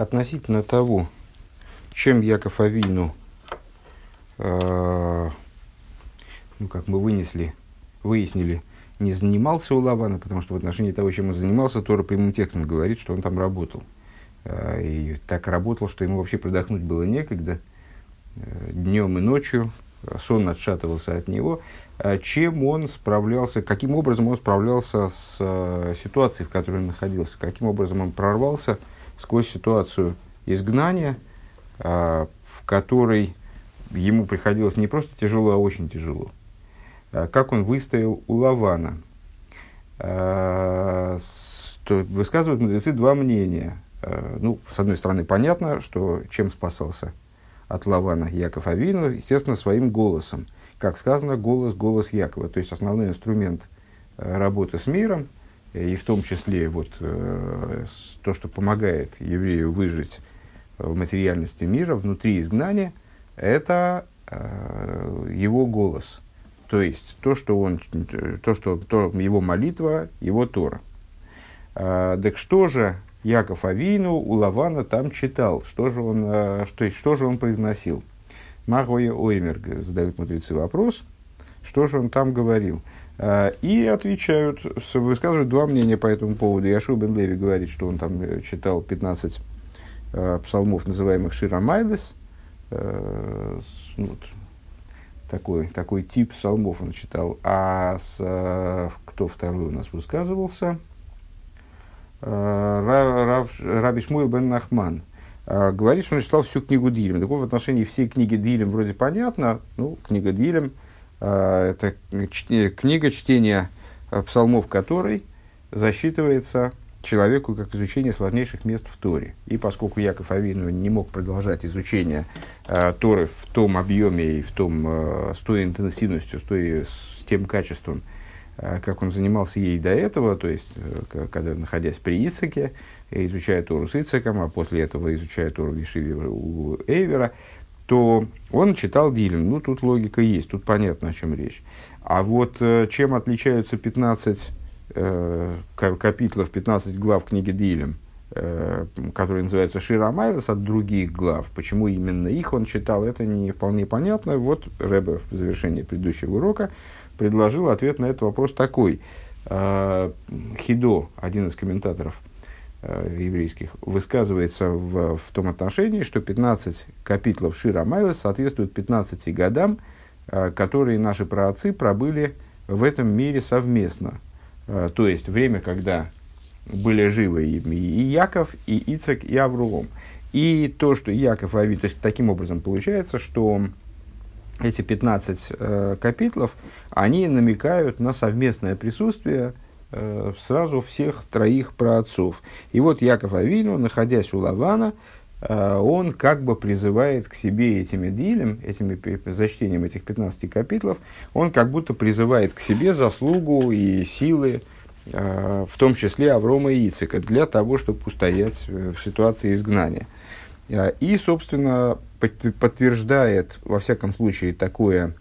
относительно того, чем Яков Авину, э, ну, как мы вынесли, выяснили, не занимался у Лавана, потому что в отношении того, чем он занимался, Тора прямым текстом говорит, что он там работал. Э, и так работал, что ему вообще продохнуть было некогда. Э, днем и ночью сон отшатывался от него. Э, чем он справлялся, каким образом он справлялся с э, ситуацией, в которой он находился, каким образом он прорвался сквозь ситуацию изгнания, э, в которой ему приходилось не просто тяжело, а очень тяжело. Э, как он выстоял у Лавана. Э, высказывают мудрецы два мнения. Ну, с одной стороны, понятно, что чем спасался от Лавана Яков Авину, естественно, своим голосом. Как сказано, голос, голос Якова. То есть основной инструмент работы с миром, и в том числе вот, то, что помогает еврею выжить в материальности мира, внутри изгнания, это его голос – то есть то, что он, то, что то, его молитва, его Тора. А, так что же Яков Авину у Лавана там читал? Что же он, а, что, что же он произносил? Магоя Оймер задают мудрецы вопрос, что же он там говорил? А, и отвечают, высказывают два мнения по этому поводу. Яшу бен Леви говорит, что он там э, читал 15 а, псалмов, называемых Ширамайдес, а, ну, такой, такой тип псалмов он читал. А с, э, кто второй у нас высказывался? Э, Рав, Раби Шмуил бен Нахман. Э, говорит, что он читал всю книгу Дилем. Так в отношении всей книги Дилем вроде понятно. Ну, книга Дилем – это книга чтения псалмов которой засчитывается человеку как изучение сложнейших мест в Торе. И поскольку Яков Авину не мог продолжать изучение э, Торы в том объеме и в том, э, с той интенсивностью, с, той, с тем качеством, э, как он занимался ей до этого, то есть, э, когда находясь при Ицеке, изучая Тору с Ицеком, а после этого изучая Тору Вишиве у Эйвера, то он читал Дилем. Ну, тут логика есть, тут понятно, о чем речь. А вот э, чем отличаются 15 э, капитлов, 15 глав книги Дилем, э, которые называются Шира от других глав. Почему именно их он читал, это не вполне понятно. Вот Рэбе в завершении предыдущего урока предложил ответ на этот вопрос такой. Э, Хидо, один из комментаторов еврейских, высказывается в, в том отношении, что 15 капитлов Шира Майлес соответствуют 15 годам, э, которые наши праотцы пробыли в этом мире совместно – Э, то есть время, когда были живы и, и Яков, и Ицек, и Авруом. И то, что Яков и Ави, то есть таким образом получается, что эти 15 э, капитлов, они намекают на совместное присутствие э, сразу всех троих праотцов. И вот Яков Авину, находясь у Лавана, Э, он как бы призывает к себе этими дилем, этими, за чтением этих 15 капитлов, он как будто призывает к себе заслугу и силы, э, в том числе Аврома и Ицика, для того, чтобы устоять в ситуации изгнания. Э, и, собственно, подтверждает, во всяком случае, такое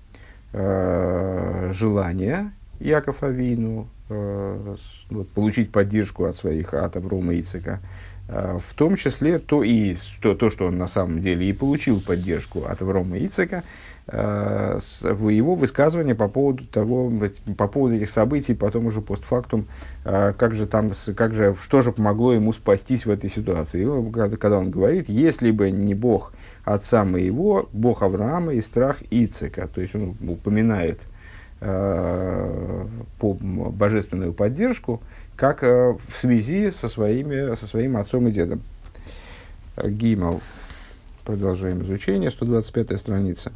желание Яков Авину, вот, получить поддержку от своих, от Аврома Ицика, Э, в том числе то, и, то, то, что он на самом деле и получил поддержку от Аврома Ицека, э, его высказывание по поводу, того, по поводу этих событий, потом уже постфактум, э, как же там, как же, что же помогло ему спастись в этой ситуации. Когда он говорит, если бы не Бог отца моего, Бог Авраама и страх Ицека, то есть он упоминает по божественную поддержку, как э, в связи со, своими, со своим отцом и дедом. Гимал. Продолжаем изучение. 125 страница.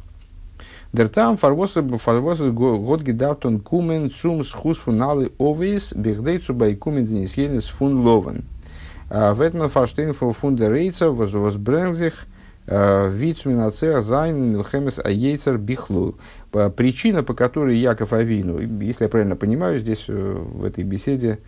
Дертам фарвосы фарвосы год гидартон кумен цум схус фуналы овис бигдей цубай кумен денисьенес фун ловен. В этом фарштейн фунда рейца возбрензих э, вицминацех зайн милхемес аейцер бихлул. Причина, по которой Яков Авину, если я правильно понимаю, здесь э, в этой беседе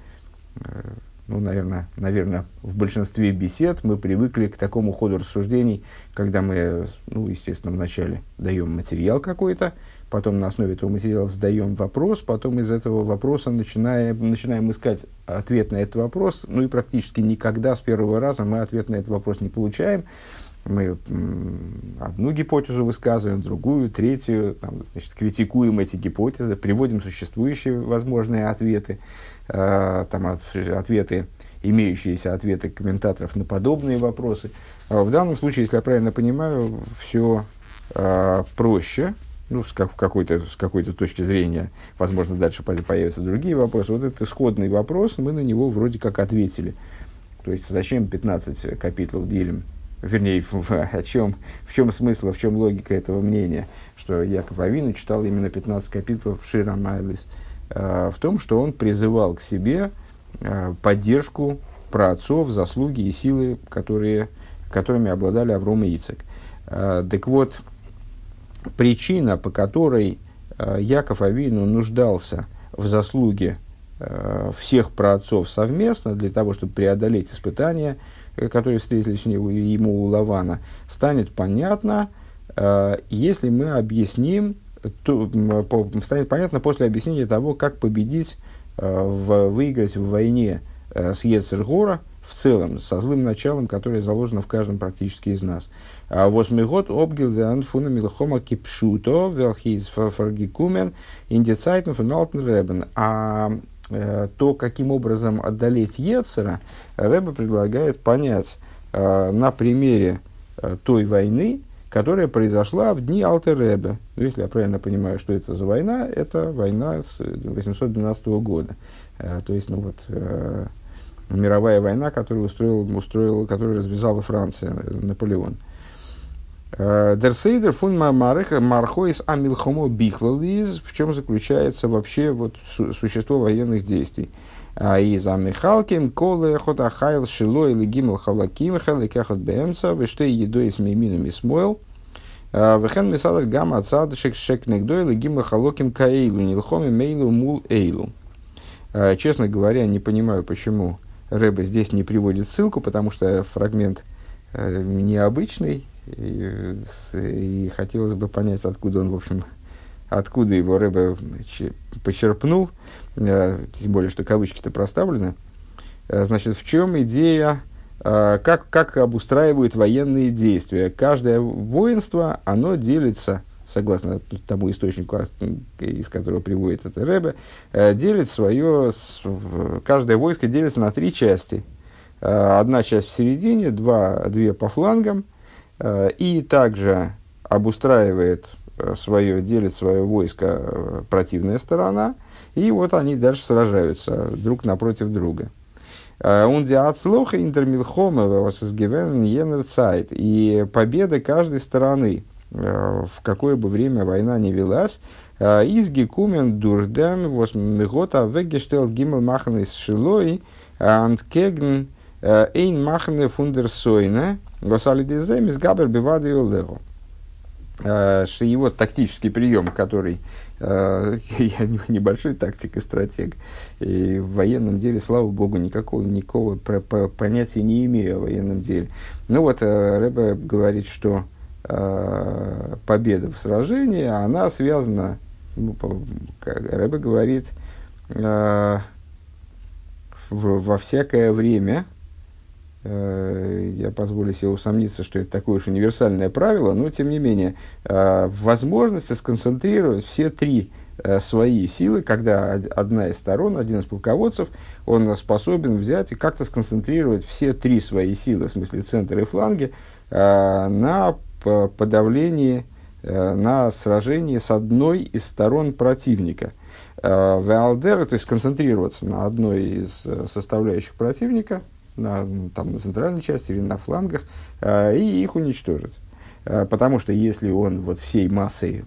ну, наверное, наверное, в большинстве бесед мы привыкли к такому ходу рассуждений, когда мы, ну, естественно, вначале даем материал какой-то, потом на основе этого материала задаем вопрос, потом из этого вопроса начинаем, начинаем искать ответ на этот вопрос, ну и практически никогда с первого раза мы ответ на этот вопрос не получаем. Мы одну гипотезу высказываем, другую, третью, там, значит, критикуем эти гипотезы, приводим существующие возможные ответы, э, там, от, ответы, имеющиеся ответы комментаторов на подобные вопросы. А в данном случае, если я правильно понимаю, все э, проще, ну, с, как, какой-то, с какой-то точки зрения, возможно, дальше появятся другие вопросы. Вот этот исходный вопрос, мы на него вроде как ответили. То есть, зачем 15 капитлов делим? Вернее, в, в, о чем, в чем смысл, в чем логика этого мнения, что Яков Авину читал именно 15 капитлов Шира Майлис, э, в том, что он призывал к себе э, поддержку праотцов, заслуги и силы, которые, которыми обладали Авром и Ицек. Э, так вот, причина, по которой э, Яков Авину нуждался в заслуге э, всех праотцов совместно для того, чтобы преодолеть испытания, которые встретились у него, ему у Лавана, станет понятно, если мы объясним, то, станет понятно после объяснения того, как победить, в, выиграть в войне с Ецергора, в целом, со злым началом, которое заложено в каждом практически из нас. А Восьмигод обгилдан фуна милхома кипшуто велхиз фаргикумен индицайтен фуналтен ребен. А э, то, каким образом одолеть Ецера, Рэба предлагает понять э, на примере э, той войны, которая произошла в дни Алтер Ребе. Ну, если я правильно понимаю, что это за война, это война с 812 года. То есть, ну вот, мировая война, которую устроил, устроил, которую развязала Франция, Наполеон. Дерсейдер фун мархоис амилхомо бихлализ, в чем заключается вообще вот существо военных действий. Из амихалким колы хотахайл шило или гимл халаким халикахот бемца вештей едой с меймином и смойл. Вехен мисадр гам отсад шек шек негдой или гимл халоким каэйлу нилхоми мейлу мул эйлу. Честно говоря, не понимаю, почему Рэба здесь не приводит ссылку, потому что фрагмент э, необычный, и, и хотелось бы понять, откуда он, в общем, откуда его Рэба почерпнул, э, тем более, что кавычки-то проставлены. Э, значит, в чем идея, э, как, как обустраивают военные действия? Каждое воинство, оно делится согласно тому источнику, из которого приводит это э, делит свое, каждое войско делится на три части. Одна часть в середине, два, две по флангам, и также обустраивает свое, делит свое войско противная сторона, и вот они дальше сражаются друг напротив друга. Он диацлоха интермилхома и победа каждой стороны – Э, в какое бы время война не велась, э, из гекумен дурдем восьмигота вегештел гимел маханы с шилой анткеген эйн махане фундерсойне госалидезем из габер бивады лего. Его тактический прием, который я небольшой тактик и стратег, и в военном деле, слава богу, никакого, никакого понятия не имею о военном деле. Ну вот, э, Рэбе говорит, что э, победа в сражении, она связана, ну, Рэбе говорит, э, во всякое время, э, я позволю себе усомниться, что это такое уж универсальное правило, но тем не менее, э, возможности сконцентрировать все три э, свои силы, когда одна из сторон, один из полководцев, он способен взять и как-то сконцентрировать все три свои силы, в смысле центр и фланги, э, на подавлении, э, на сражении с одной из сторон противника. Э, Валдера, то есть сконцентрироваться на одной из э, составляющих противника, на, там, на центральной части или на флангах, и их уничтожить. Потому что если он вот всей массой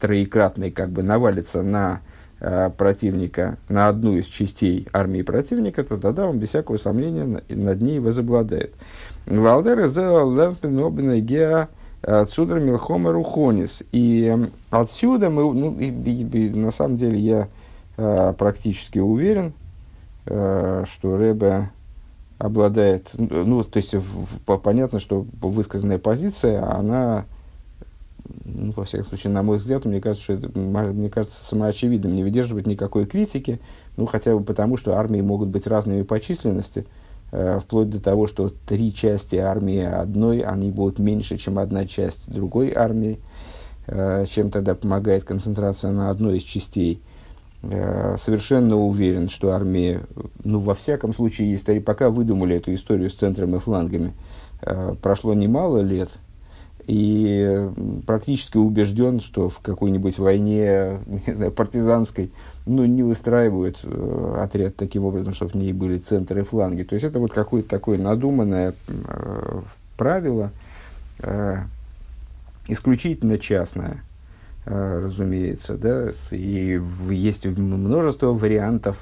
троекратной как бы навалится на противника, на одну из частей армии противника, то тогда он без всякого сомнения над ней возобладает. Валдер Геа Цудр Милхома Рухонис. И отсюда мы, ну, и, и, и, на самом деле я практически уверен, что Рэбе обладает, ну, то есть в, в, понятно, что высказанная позиция, она, ну, во всяком случае, на мой взгляд, мне кажется, что это, мне кажется, самоочевидным, не выдерживает никакой критики, ну, хотя бы потому, что армии могут быть разными по численности, э, вплоть до того, что три части армии одной, они будут меньше, чем одна часть другой армии, э, чем тогда помогает концентрация на одной из частей – совершенно уверен, что армия, ну, во всяком случае, истории, пока выдумали эту историю с центром и флангами, э, прошло немало лет, и практически убежден, что в какой-нибудь войне, не знаю, партизанской, ну, не выстраивают э, отряд таким образом, чтобы в ней были центры и фланги. То есть это вот какое-то такое надуманное правило, исключительно частное – Э, разумеется, да, и есть множество вариантов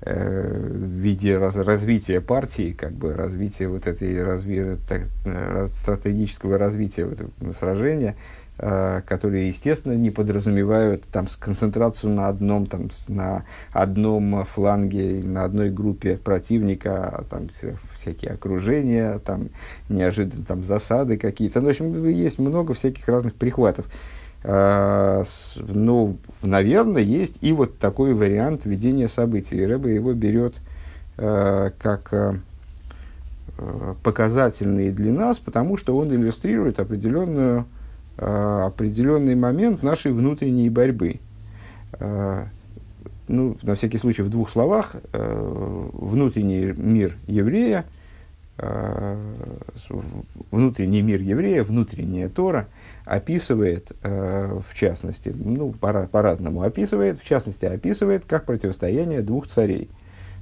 э, в виде раз, развития партии, как бы развития вот этой разви, так, э, стратегического развития вот этого сражения, которые, естественно, не подразумевают там концентрацию на одном там на одном фланге на одной группе противника, а там всякие окружения, там неожиданно там засады какие-то. Ну, в общем, есть много всяких разных прихватов. А, ну, наверное, есть и вот такой вариант ведения событий. И Рэбе его берет э, как э, показательный для нас, потому что он иллюстрирует определенную, определенный момент нашей внутренней борьбы. Ну, на всякий случай, в двух словах, внутренний мир еврея, внутренний мир еврея, внутренняя Тора – описывает, э, в частности, ну, по- по-разному описывает, в частности, описывает как противостояние двух царей.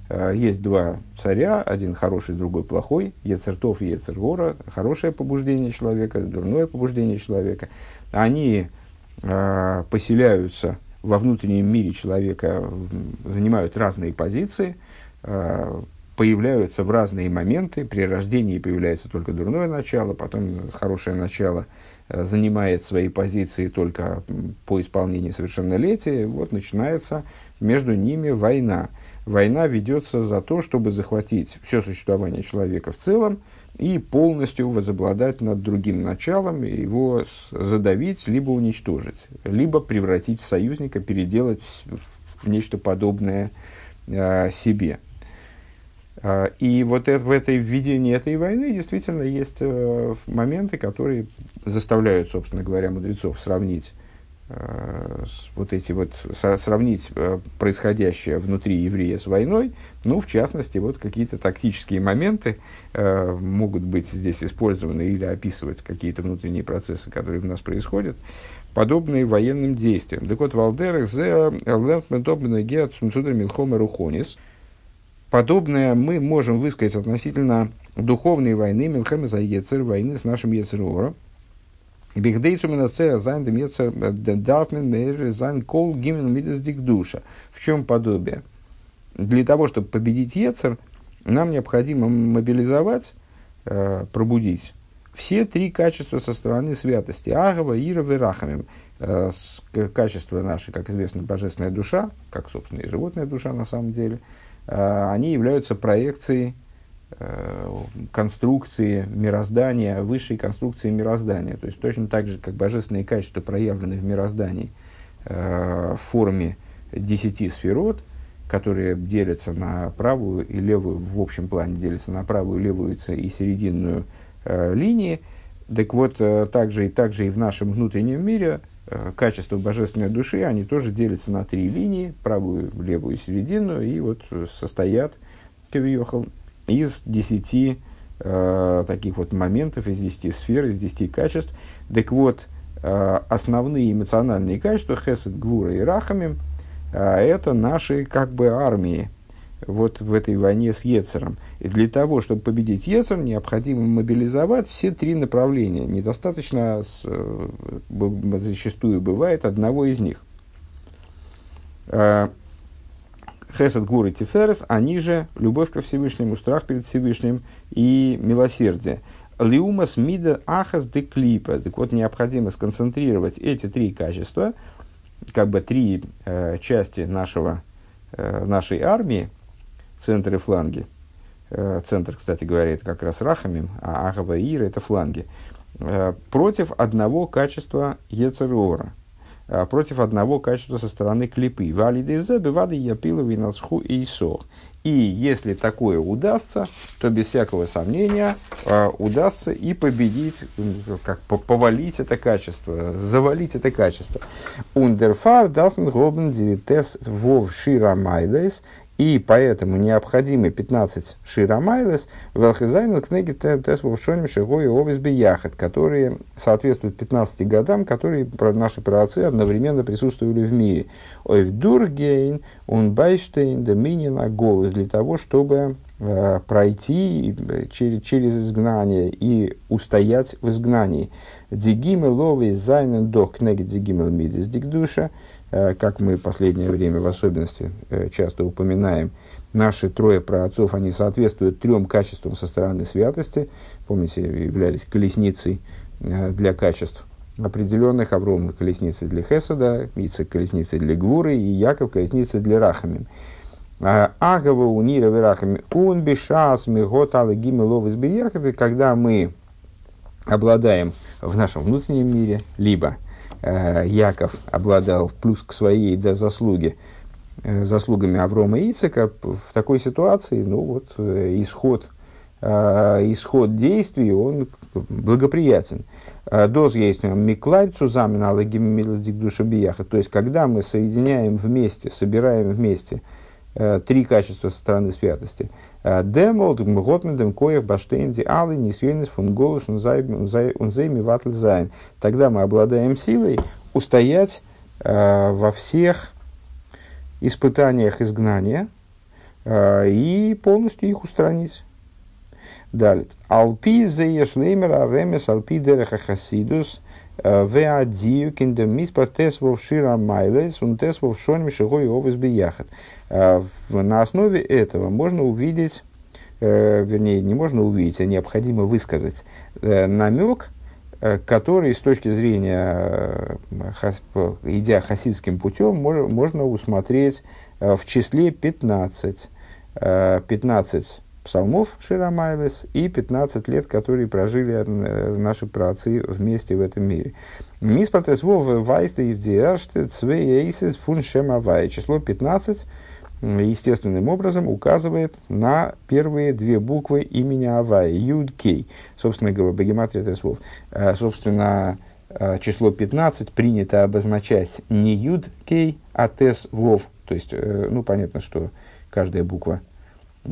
Э, есть два царя, один хороший, другой плохой, Ецертов и Ецергора, хорошее побуждение человека, дурное побуждение человека. Они э, поселяются во внутреннем мире человека, занимают разные позиции, появляются в разные моменты. При рождении появляется только дурное начало, потом хорошее начало – занимает свои позиции только по исполнении совершеннолетия, вот начинается между ними война. Война ведется за то, чтобы захватить все существование человека в целом и полностью возобладать над другим началом, его задавить, либо уничтожить, либо превратить в союзника, переделать в нечто подобное э, себе. А, и вот это, в этой введении этой войны действительно есть э, моменты, которые заставляют, собственно говоря, мудрецов сравнить э, вот эти вот сравнить э, происходящее внутри еврея с войной, ну, в частности, вот какие-то тактические моменты могут быть здесь использованы или описывать какие-то внутренние процессы, которые у нас происходят, подобные военным действиям. Так вот, в Алдерах зе Лэнфментобна Геат Сумцудра Милхома Рухонис – Подобное мы можем высказать относительно духовной войны, Милхема за Ецер, войны с нашим Ецерором. Мидес душа. В чем подобие? Для того, чтобы победить Ецер, нам необходимо мобилизовать, э, пробудить все три качества со стороны святости. Агава, Ирова и Рахамим. Э, качество наше, как известно, божественная душа, как, собственно, и животная душа на самом деле – Э, они являются проекцией э, конструкции мироздания, высшей конструкции мироздания. То есть точно так же, как божественные качества проявлены в мироздании э, в форме десяти сферот, которые делятся на правую и левую, в общем плане делятся на правую, левую и серединную линии. Так вот, также и также и в нашем внутреннем мире Э, качества божественной души, они тоже делятся на три линии, правую, левую и серединную, и вот состоят, Кавиохал, из десяти э, таких вот моментов, из десяти сфер, из десяти качеств. Так вот, э, основные эмоциональные качества, Хесед, Гвура и Рахами, э, это наши как бы армии, вот в этой войне с Ецером. И для того, чтобы победить Ецер, необходимо мобилизовать все три направления. Недостаточно, э, зачастую бывает, одного из них. Э, Хесед, Гур и Тиферес, они же любовь ко Всевышнему, страх перед Всевышним и милосердие. Лиумас мида ахас де клипа. Так вот, необходимо сконцентрировать эти три качества, как бы три э, части нашего, э, нашей армии – центры фланги. Э, центр, кстати говоря, это как раз рахамим, а агава и ира – это фланги. Э, против одного качества ецерора, э, против одного качества со стороны клипы. Валидезе, бывады япилов и нацху и сох. И если такое удастся, то без всякого сомнения удастся и победить, как повалить это качество, завалить это качество. Ундерфар дафн гобен диритес вов шира майдес – и поэтому необходимы 15 широмайлес в Алхизайну книги Тес Вовшоним Шигой и Овис Бияхат, которые соответствуют 15 годам, которые наши праотцы одновременно присутствовали в мире. Ойвдургейн, Унбайштейн, Доминина, Голос, для того, чтобы э, пройти через, через изгнание и устоять в изгнании. Дигимел лови зайнен до кнеги дигимел мидис дигдуша – Э, как мы в последнее время в особенности э, часто упоминаем, наши трое праотцов, они соответствуют трем качествам со стороны святости. Помните, являлись колесницей э, для качеств определенных, Авром колесницей для Хесада, Ицек колесницей для Гвуры и Яков колесницей для Рахамим. Агава унира верахами ун бешас мигот ловис когда мы обладаем в нашем внутреннем мире, либо – Э, Яков обладал плюс к своей да, заслуге, э, заслугами Аврома и Ицека, в такой ситуации, ну вот, э, исход, исход действий, он благоприятен. Доз есть миклайцу замена душа бияха. То есть, когда мы соединяем вместе, собираем вместе три качества со стороны святости – Демол, Готмендем, Коях, Баштейнди, Алы, Нисюенис, Фунголус, Унзейми, Ватль, Зайн. Тогда мы обладаем силой устоять э, во всех испытаниях изгнания э, и полностью их устранить. Далее. Алпи зееш леймер аремес алпи дереха хасидус веадию киндем миспа тес вовшира майлес ун тес вовшоним шигой овес бияхат. А, на основе этого можно увидеть, э, вернее, не можно увидеть, а необходимо высказать э, намек, э, который с точки зрения, идя хасидским путем, можно усмотреть в числе 15. 15 псалмов Ширамайлес и 15 лет, которые прожили наши праотцы вместе в этом мире. Миспартес вов вайста и цвей фун шемавай. Число 15 естественным образом указывает на первые две буквы имени Авая, Юд Кей. Собственно говоря, Багематрия Тесвов. А, собственно, а, число 15 принято обозначать не Юд Кей, а Тес Вов. То есть, э, ну, понятно, что каждая буква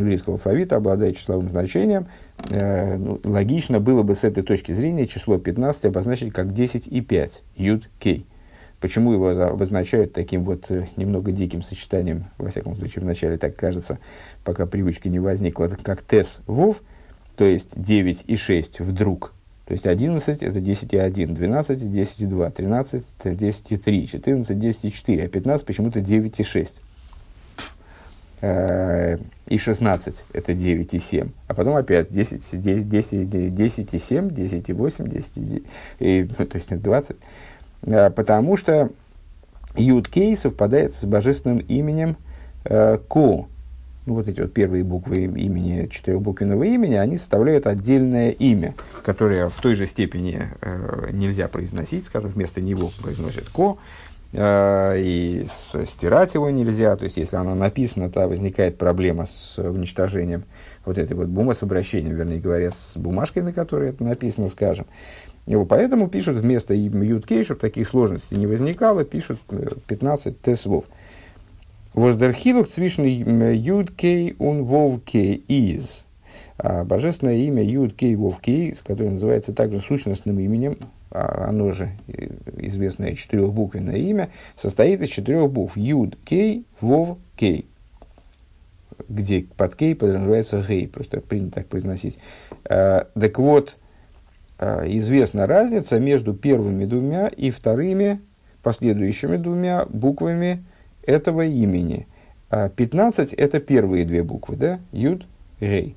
еврейского алфавита обладает числовым значением. Э, ну, логично было бы с этой точки зрения число 15 обозначить как 10 и 5, Юд Кей. Почему его обозначают таким вот э, немного диким сочетанием, во всяком случае, вначале так кажется, пока привычка не возникла, как тес вов, то есть 9 и 6 вдруг. То есть 11 это 10 и 1, 12 10 и 2, 13 это 10 и 3, 14 10 и 4, а 15 почему-то 9 и 6. Э, и 16 это 9 и 7, а потом опять 10, 10, 10, 10 и 7, 10 и 8, 10 и, и, то есть 20. Э, потому что Юд Кей совпадает с божественным именем э, Ко. Ну, вот эти вот первые буквы имени, четырехбуквенного имени, они составляют отдельное имя, которое в той же степени э, нельзя произносить, скажем, вместо него произносят Ко, и стирать его нельзя. То есть, если оно написано, то возникает проблема с уничтожением вот этой вот бумы с обращением, вернее говоря, с бумажкой, на которой это написано, скажем. Его поэтому пишут вместо Юткей, чтобы таких сложностей не возникало, пишут 15 э, тесвов. Воздерхилух цвишный Юткей он Вовкей из. А божественное имя Юткей Вовкей, которое называется также сущностным именем, а оно же э, известное четырехбуквенное имя, состоит из четырех букв Юд Кей Вов Кей где под кей подразумевается гей, просто принято так произносить. А, так вот, а, известна разница между первыми двумя и вторыми, последующими двумя буквами этого имени. 15 а, – это первые две буквы, да? Юд, Рей.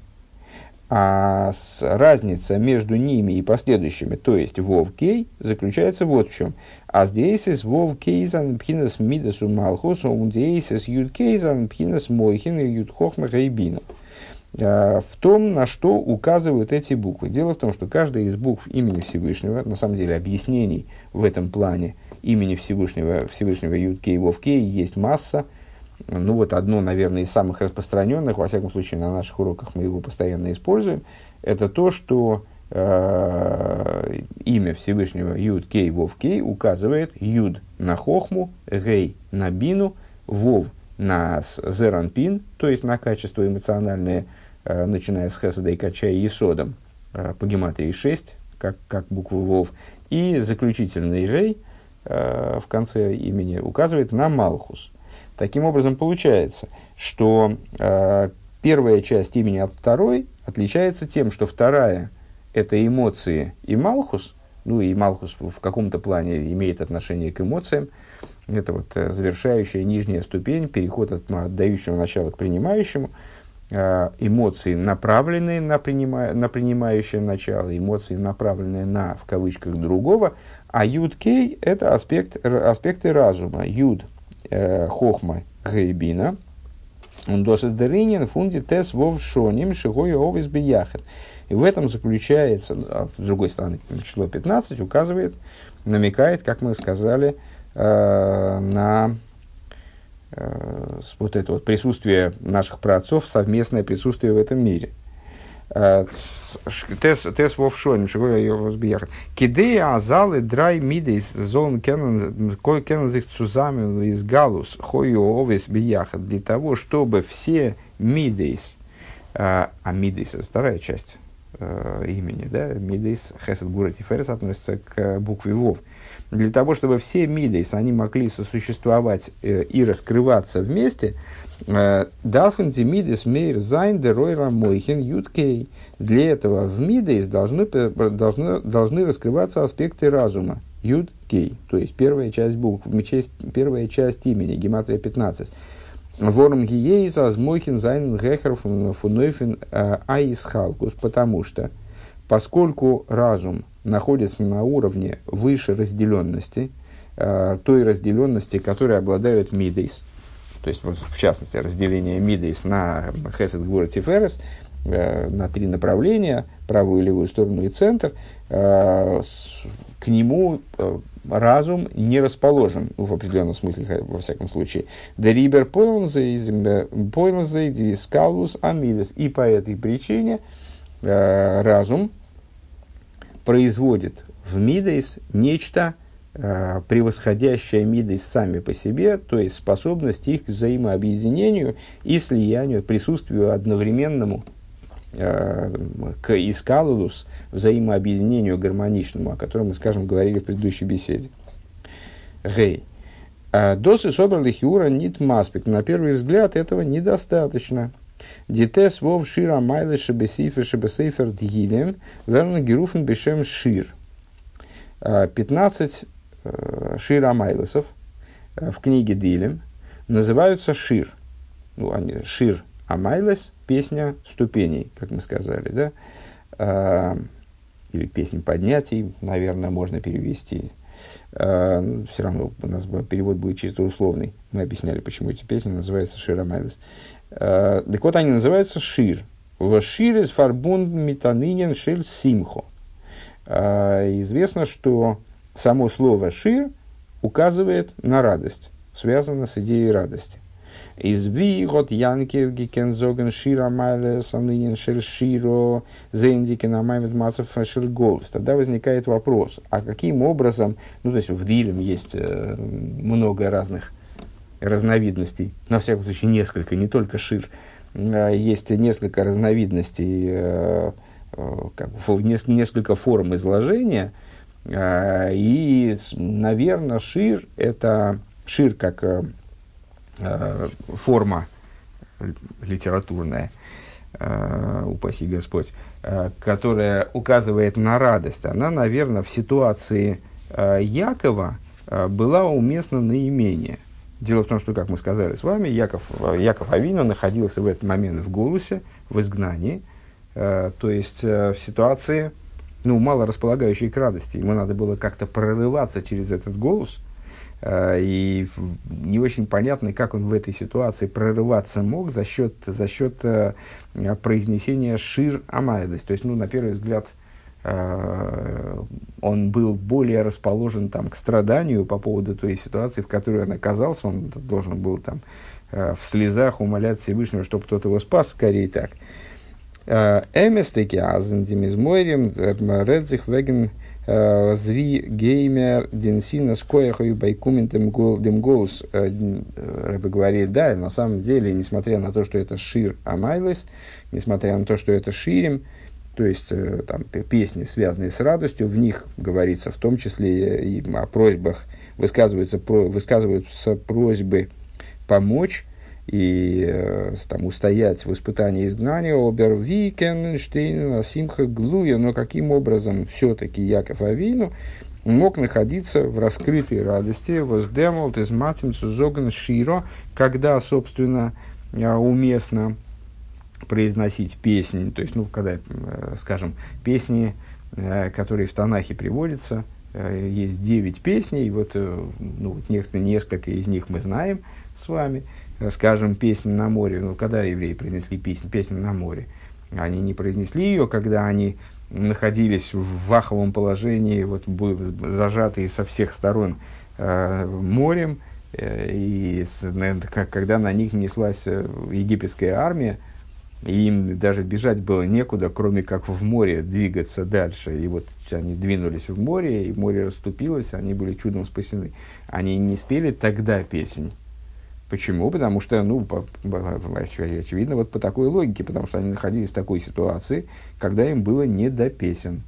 А с, разница между ними и последующими, то есть вов кей, заключается вот в чем. А здесь вов кейзан пхинас мидасу малхус, из юд кейзан пхинас мойхин и юд хохма гайбину. А, в том, на что указывают эти буквы. Дело в том, что каждая из букв имени Всевышнего, на самом деле объяснений в этом плане имени Всевышнего, Всевышнего Юд Кей Вов есть масса, ну вот одно, наверное, из самых распространенных, во всяком случае на наших уроках мы его постоянно используем, это то, что э, имя Всевышнего Юд Кей Вов Кей указывает Юд на Хохму, Гей на Бину, Вов на Зеранпин, то есть на качество эмоциональное, э, начиная с Хеседа и качая Есодом, э, по гематрии 6, как, как буква Вов, и заключительный Гей э, в конце имени указывает на Малхус – Таким образом, получается, что э, первая часть имени от второй отличается тем, что вторая – это эмоции и Малхус, ну и Малхус в каком-то плане имеет отношение к эмоциям, это вот э, завершающая нижняя ступень, переход от отдающего начала к принимающему, э, эмоции, направленные на, принима, на принимающее начало, эмоции, направленные на, в кавычках, другого, а юд кей – это аспект, аспекты разума. Юд хохма гейбина, он досит деринин фунди тес вов шоним шигой овис бияхет. И в этом заключается, а с другой стороны, число 15 указывает, намекает, как мы сказали, э, на э, вот это вот присутствие наших праотцов, совместное присутствие в этом мире – Тес вов шойм, шего я разбияхат. Кидея азалы драй мидейс зон кенен зих цузами из галус хою овес бияхат. Для того, чтобы все мидейс, а мидейс это вторая часть имени, да, мидейс хесед гура тиферес относится к букве вов. Для того, чтобы все мидейс, они могли сосуществовать и раскрываться вместе, Дарфен Демидес Мейр Зайн Деройра Мойхен Юткей. Для этого в Мидес должны, должны, должны раскрываться аспекты разума. Юткей, то есть первая часть букв, первая часть имени, гематрия 15. Ворм Гиейс Азмойхен Зайн Гехер Фунойфен Аисхалкус, потому что поскольку разум находится на уровне выше разделенности, той разделенности, которой обладают Мидейс, то есть, в частности, разделение Мидейс на Хесед Гура Тиферес, э, на три направления, правую и левую сторону и центр, э, к нему э, разум не расположен, в определенном смысле, во всяком случае. Дерибер пойлнзе дискалус амидес. И по этой причине э, разум производит в Мидейс нечто э, превосходящая миды сами по себе, то есть способность их к взаимообъединению и слиянию, присутствию одновременному к искалулус, взаимообъединению гармоничному, о котором мы, скажем, говорили в предыдущей беседе. Гей. «А досы собрали хиура нит маспик. На первый взгляд этого недостаточно. Дитес вов шира майлы шебесифер шебесейфер дгилем верн геруфен бешем шир. 15 Э, Шир Амайлосов э, в книге Дилем называются Шир. Ну, они, Шир Амайлес, песня ступеней, как мы сказали, да? А, или песня поднятий, наверное, можно перевести. А, ну, все равно у нас перевод будет чисто условный. Мы объясняли, почему эти песни называются Шир Амайлес. А, так вот, они называются Шир. В Шир из фарбунд метанинен шель симхо. Известно, что само слово «шир» указывает на радость, связано с идеей радости. Из вигот янкев гикензоген шира майле санынин шер широ зендикен амаймет мацев шер голос. Тогда возникает вопрос, а каким образом, ну то есть в Дилем есть э, много разных разновидностей, на всяком случае несколько, не только шир, есть несколько разновидностей, э, как, несколько форм изложения, и, наверное, шир – это шир как форма литературная, э, упаси Господь, которая указывает на радость. Она, наверное, в ситуации Якова была уместна наименее. Дело в том, что, как мы сказали с вами, Яков, Яков Авину находился в этот момент в Голусе, в изгнании, то есть в ситуации, ну, мало располагающей к радости. Ему надо было как-то прорываться через этот голос. И не очень понятно, как он в этой ситуации прорываться мог за счет, за счет произнесения шир амайдес. То есть, ну, на первый взгляд, он был более расположен там, к страданию по поводу той ситуации, в которой он оказался. Он должен был там в слезах умолять Всевышнего, чтобы кто-то его спас, скорее так. Эместеки азендимизмойрим редзих веген зри геймер денсина скояхаю байкументем дем голос. Рэбе говорит, да, на самом деле, несмотря на то, что это шир амайлес, несмотря на то, что это ширим, то есть э, там, песни, связанные с радостью, в них говорится в том числе и о просьбах, высказываются, высказываются просьбы помочь и э, там, устоять в испытании изгнания, Обервикен, Штейн, Симха, Глуя, но каким образом все-таки Яков Авину мог находиться в раскрытой радости, воздемол, тезматим, цузоган, широ, когда, собственно, э, уместно произносить песни, то есть, ну, когда, э, скажем, песни, которые в Танахе приводятся, есть девять песней, вот, ну, вот несколько из них мы знаем с вами, скажем, песня на море, ну, когда евреи произнесли песню, песню на море, они не произнесли ее, когда они находились в ваховом положении, вот, зажатые со всех сторон э, морем, э, и с, когда на них неслась египетская армия, и им даже бежать было некуда, кроме как в море двигаться дальше. И вот они двинулись в море, и море расступилось, они были чудом спасены. Они не спели тогда песнь. Почему? Потому что, ну, по, очевидно, вот по такой логике, потому что они находились в такой ситуации, когда им было не до песен.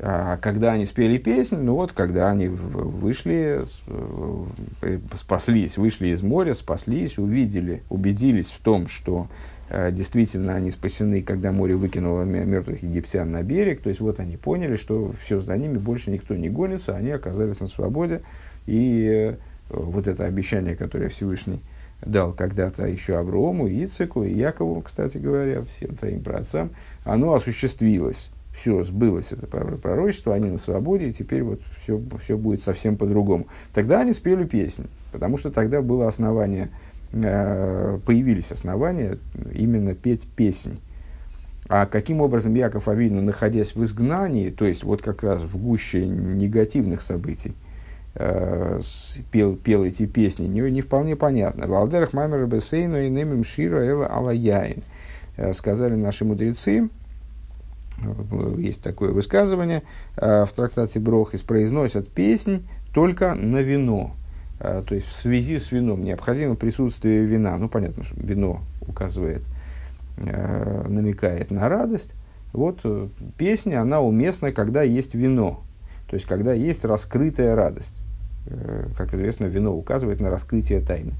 А когда они спели песню, ну вот, когда они вышли, э, спаслись, вышли из моря, спаслись, увидели, убедились в том, что э, действительно они спасены, когда море выкинуло мертвых египтян на берег. То есть вот они поняли, что все за ними больше никто не гонится, они оказались на свободе. И э, вот это обещание, которое Всевышний дал когда-то еще Аврому, Ицеку и Якову, кстати говоря, всем троим праотцам, оно осуществилось все сбылось, это пророчество, они на свободе, и теперь вот все, все будет совсем по-другому. Тогда они спели песнь, потому что тогда было основание, э, появились основания именно петь песнь. А каким образом Яков Авину, находясь в изгнании, то есть вот как раз в гуще негативных событий, э, пел, пел эти песни, не, не вполне понятно. Валдерах Маймер Бесейну и Немим Шира Эла Алаяин. Э, сказали наши мудрецы, есть такое высказывание э, в трактате Брохис, произносят песнь только на вино. То есть в связи с вином необходимо присутствие вина. Ну, понятно, что вино указывает, намекает на радость. Вот песня, она уместна, когда есть вино. То есть, когда есть раскрытая радость. Как известно, вино указывает на раскрытие тайны.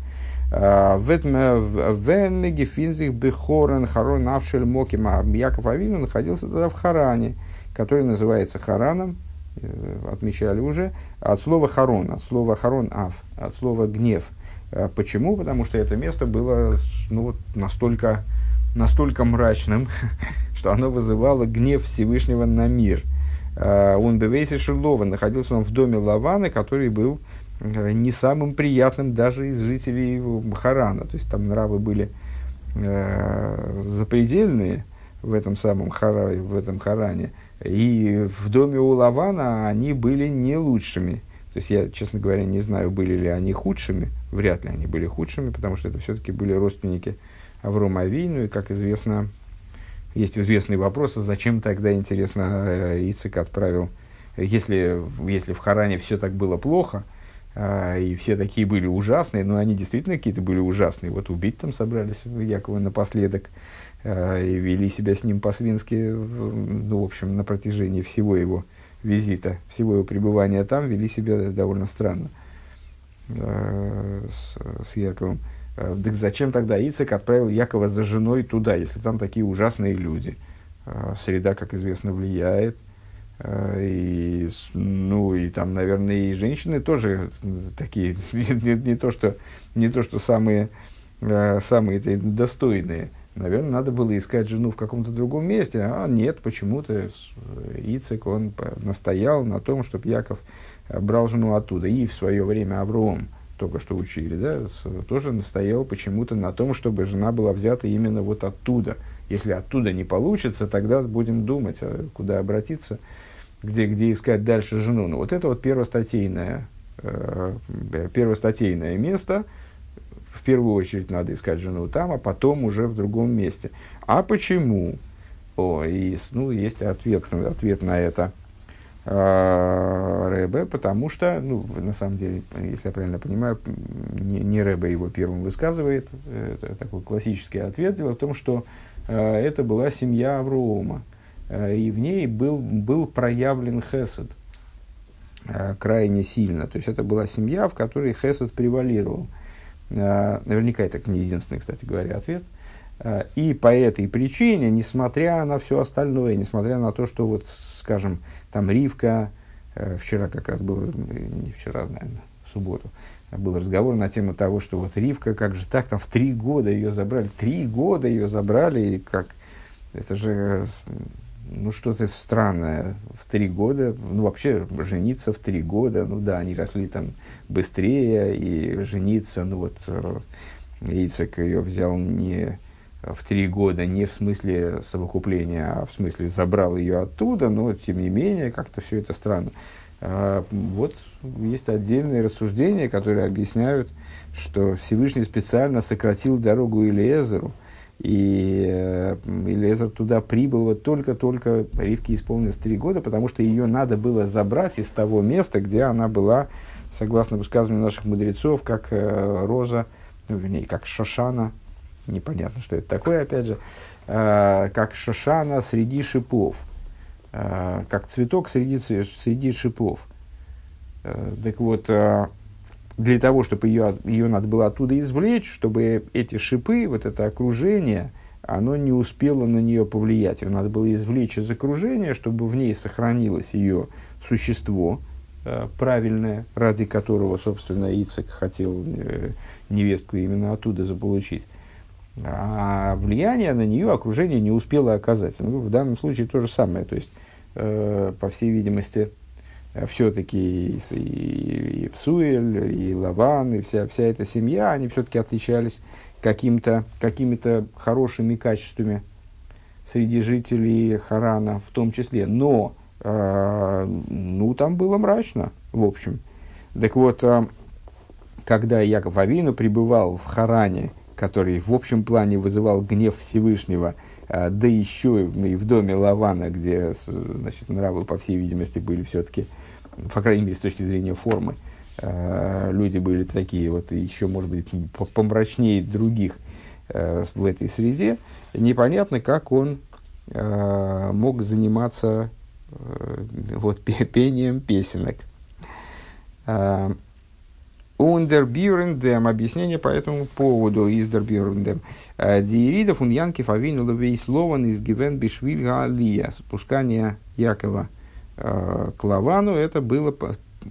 Веннеги финзих бехорен харон авшель мокима. Яков Авину находился тогда в Харане, который называется Хараном, э, отмечали уже, от слова харон, от слова харон ав, от слова гнев. Э, почему? Потому что это место было ну, настолько, настолько мрачным, что оно вызывало гнев Всевышнего на мир. Э, он бевейси Шилова, находился он в доме Лаваны, который был Э, не самым приятным даже из жителей Харана. То есть там нравы были э, запредельные в этом самом Хара, в этом Харане. И в доме у Лавана они были не лучшими. То есть я, честно говоря, не знаю, были ли они худшими. Вряд ли они были худшими, потому что это все-таки были родственники Аврома Авину. И, как известно, есть известный вопрос, а зачем тогда, интересно, э, Ицик отправил, если, если в Харане все так было плохо, а, и все такие были ужасные, но они действительно какие-то были ужасные. Вот убить там собрались Якова напоследок а, и вели себя с ним по-свински, ну, в общем, на протяжении всего его визита, всего его пребывания там, вели себя довольно странно а, с, с Яковом. Так зачем тогда Ицек отправил Якова за женой туда, если там такие ужасные люди? Среда, как известно, влияет – Э, и, ну, и там, наверное, и женщины тоже такие, не, не, то, что, не то, что самые, э, самые достойные, Наверное, надо было искать жену в каком-то другом месте, а нет, почему-то Ицек, он настоял на том, чтобы Яков брал жену оттуда. И в свое время Авром, только что учили, да, тоже настоял почему-то на том, чтобы жена была взята именно вот оттуда. Если оттуда не получится, тогда будем думать, а куда обратиться, где, где искать дальше жену. Ну, вот это вот первостатейное, э, первостатейное место – в первую очередь надо искать жену там, а потом уже в другом месте. А почему? О, и, ну, есть ответ, ответ на это Рэбе, потому что, ну, на самом деле, если я правильно понимаю, не, не Рэбе его первым высказывает, это такой классический ответ. Дело в том, что э, это была семья Аврома, э, и в ней был, был проявлен хесед э, крайне сильно. То есть это была семья, в которой хесед превалировал. Э, Э, наверняка это не единственный, кстати говоря, ответ. Э, и по этой причине, несмотря на все остальное, несмотря на то, что, вот, скажем, там Ривка, э, вчера как раз было, не вчера, наверное, в субботу, был разговор на тему того, что вот Ривка, как же так, там в три года ее забрали, три года ее забрали, и как, это же ну, что-то странное. В три года, ну, вообще, жениться в три года, ну, да, они росли там быстрее, и жениться, ну, вот, э, Ицек ее взял не в три года, не в смысле совокупления, а в смысле забрал ее оттуда, но, тем не менее, как-то все это странно. А, вот есть отдельные рассуждения, которые объясняют, что Всевышний специально сократил дорогу Илиезеру, и э, Лезер туда прибыл вот только-только, Ривке исполнилось три года, потому что ее надо было забрать из того места, где она была, согласно высказыванию наших мудрецов, как э, роза, ну, вернее, как Шошана, непонятно, что это такое, опять же, э, как Шошана среди шипов, э, как цветок среди, среди шипов. Э, так вот, для того, чтобы ее, ее надо было оттуда извлечь, чтобы эти шипы, вот это окружение, оно не успело на нее повлиять. Ее надо было извлечь из окружения, чтобы в ней сохранилось ее существо правильное, ради которого, собственно, Ицек хотел э, невестку именно оттуда заполучить. А влияние на нее окружение не успело оказать. Ну, в данном случае то же самое. То есть, э, по всей видимости, Э, все-таки и, и, и Псуэль, и Лаван, и вся, вся эта семья, они все-таки отличались каким-то, какими-то хорошими качествами среди жителей Харана в том числе. Но, э, ну, там было мрачно, в общем. Так вот, э, когда Яков Авину пребывал в Харане, который в общем плане вызывал гнев Всевышнего, э, да еще и в доме Лавана, где значит, нравы, по всей видимости, были все-таки по крайней мере, с точки зрения формы, э, люди были такие вот, еще, может быть, помрачнее других э, в этой среде, непонятно, как он мог заниматься вот, пением песенок. Ундербюрендем, объяснение по этому поводу. Из Дербюрендем. Диеридов, Уньянкив, Авину, Лавей, Слован, из Гивен, Бишвиль, Галия, спускание Якова – э, к Лавану, это было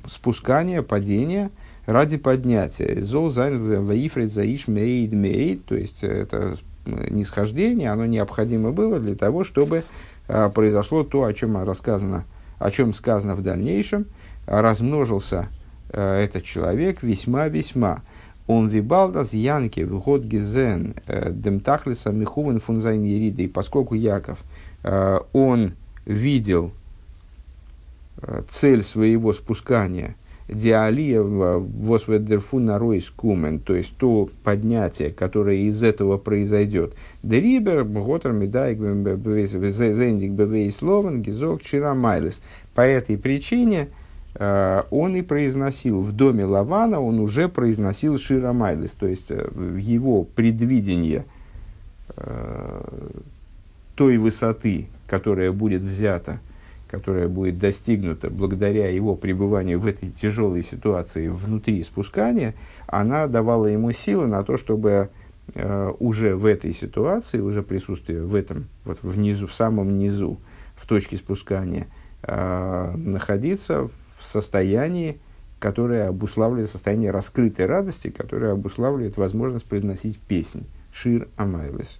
спускание, падение ради поднятия. Зол зайн ваифрит заиш мейд мейд, то есть это нисхождение, оно необходимо было для того, чтобы э, произошло то, о чем рассказано, о чем сказано в дальнейшем, размножился э, этот человек весьма-весьма. Он вибалдас янки в год гизен э, демтахлиса михувен фунзайн ериды. И поскольку Яков, э, он видел Э, цель своего спускания диалия восведерфу на кумен, то есть то поднятие, которое из этого произойдет. Дерибер, готер, медайк, зендик, бевейсловен, гизок, чирамайлес. По этой причине э, он и произносил в доме Лавана, он уже произносил Ширамайлес, то есть э, его предвидение той высоты, которая будет взята которая будет достигнута благодаря его пребыванию в этой тяжелой ситуации внутри спускания, она давала ему силы на то, чтобы э, уже в этой ситуации, уже присутствие в этом, вот внизу, в самом низу, в точке спускания, э, находиться в состоянии, которое обуславливает состояние раскрытой радости, которое обуславливает возможность произносить песнь. Шир Амайлес.